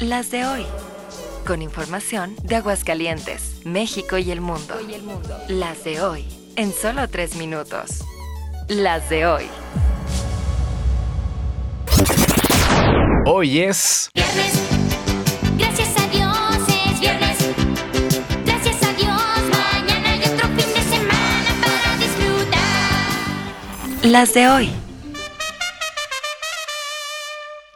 Las de hoy. Con información de Aguascalientes, México y el mundo. Las de hoy. En solo tres minutos. Las de hoy. Hoy es Viernes, gracias a Dios es viernes. Gracias a Dios, mañana hay otro fin de semana para disfrutar. Las de hoy.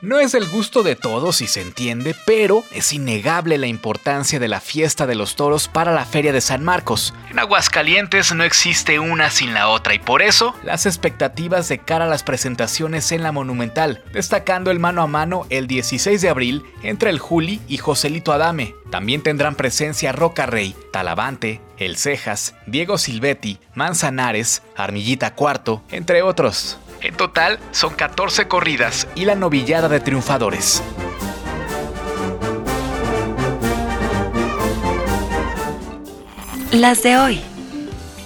No es del gusto de todos si se entiende, pero es innegable la importancia de la fiesta de los toros para la Feria de San Marcos. En Aguascalientes no existe una sin la otra y por eso las expectativas de cara a las presentaciones en la Monumental, destacando el mano a mano el 16 de abril entre el Juli y Joselito Adame. También tendrán presencia Roca Rey, Talavante, El Cejas, Diego Silvetti, Manzanares, Armillita Cuarto, entre otros. En total son 14 corridas y la novillada de triunfadores. Las de hoy.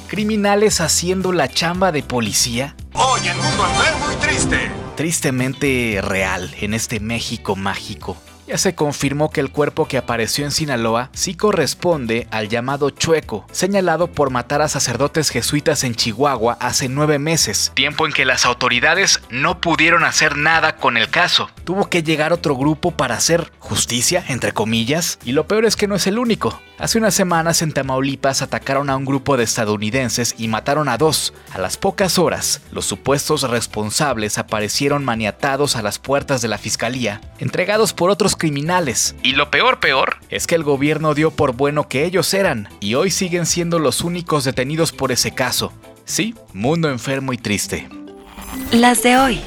Criminales haciendo la chamba de policía, Hoy el mundo enfermo y triste. tristemente real en este México mágico. Ya se confirmó que el cuerpo que apareció en Sinaloa sí corresponde al llamado Chueco, señalado por matar a sacerdotes jesuitas en Chihuahua hace nueve meses, tiempo en que las autoridades no pudieron hacer nada con el caso. Tuvo que llegar otro grupo para hacer justicia, entre comillas, y lo peor es que no es el único. Hace unas semanas en Tamaulipas atacaron a un grupo de estadounidenses y mataron a dos. A las pocas horas, los supuestos responsables aparecieron maniatados a las puertas de la fiscalía, entregados por otros criminales. Y lo peor, peor, es que el gobierno dio por bueno que ellos eran, y hoy siguen siendo los únicos detenidos por ese caso. Sí, mundo enfermo y triste. Las de hoy.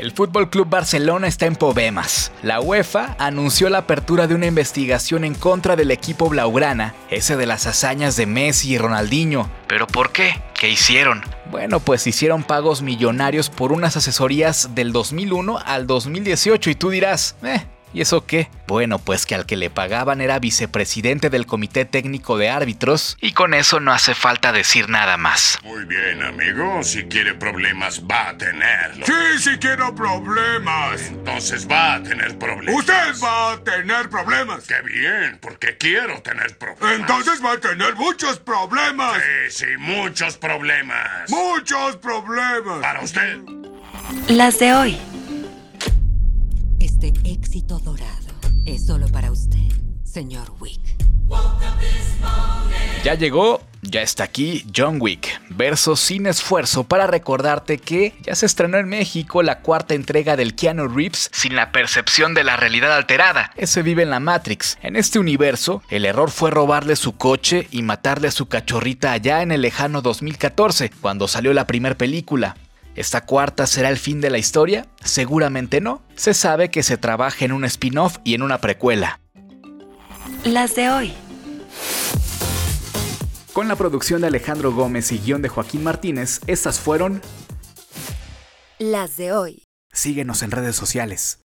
El Fútbol Club Barcelona está en problemas. La UEFA anunció la apertura de una investigación en contra del equipo blaugrana, ese de las hazañas de Messi y Ronaldinho. ¿Pero por qué? ¿Qué hicieron? Bueno, pues hicieron pagos millonarios por unas asesorías del 2001 al 2018 y tú dirás, eh, ¿Y eso qué? Bueno, pues que al que le pagaban era vicepresidente del Comité Técnico de Árbitros, y con eso no hace falta decir nada más. Muy bien, amigo. Si quiere problemas, va a tenerlos. Sí, sí quiero problemas. Entonces va a tener problemas. Usted va a tener problemas. Qué bien, porque quiero tener problemas. Entonces va a tener muchos problemas. Sí, sí, muchos problemas. Muchos problemas. Para usted. Las de hoy. Este éxito dorado es solo para usted, señor Wick. Ya llegó, ya está aquí John Wick, verso sin esfuerzo para recordarte que ya se estrenó en México la cuarta entrega del Keanu Reeves sin la percepción de la realidad alterada. Ese vive en la Matrix. En este universo, el error fue robarle su coche y matarle a su cachorrita allá en el lejano 2014, cuando salió la primera película. ¿Esta cuarta será el fin de la historia? Seguramente no. Se sabe que se trabaja en un spin-off y en una precuela. Las de hoy. Con la producción de Alejandro Gómez y guion de Joaquín Martínez, estas fueron... Las de hoy. Síguenos en redes sociales.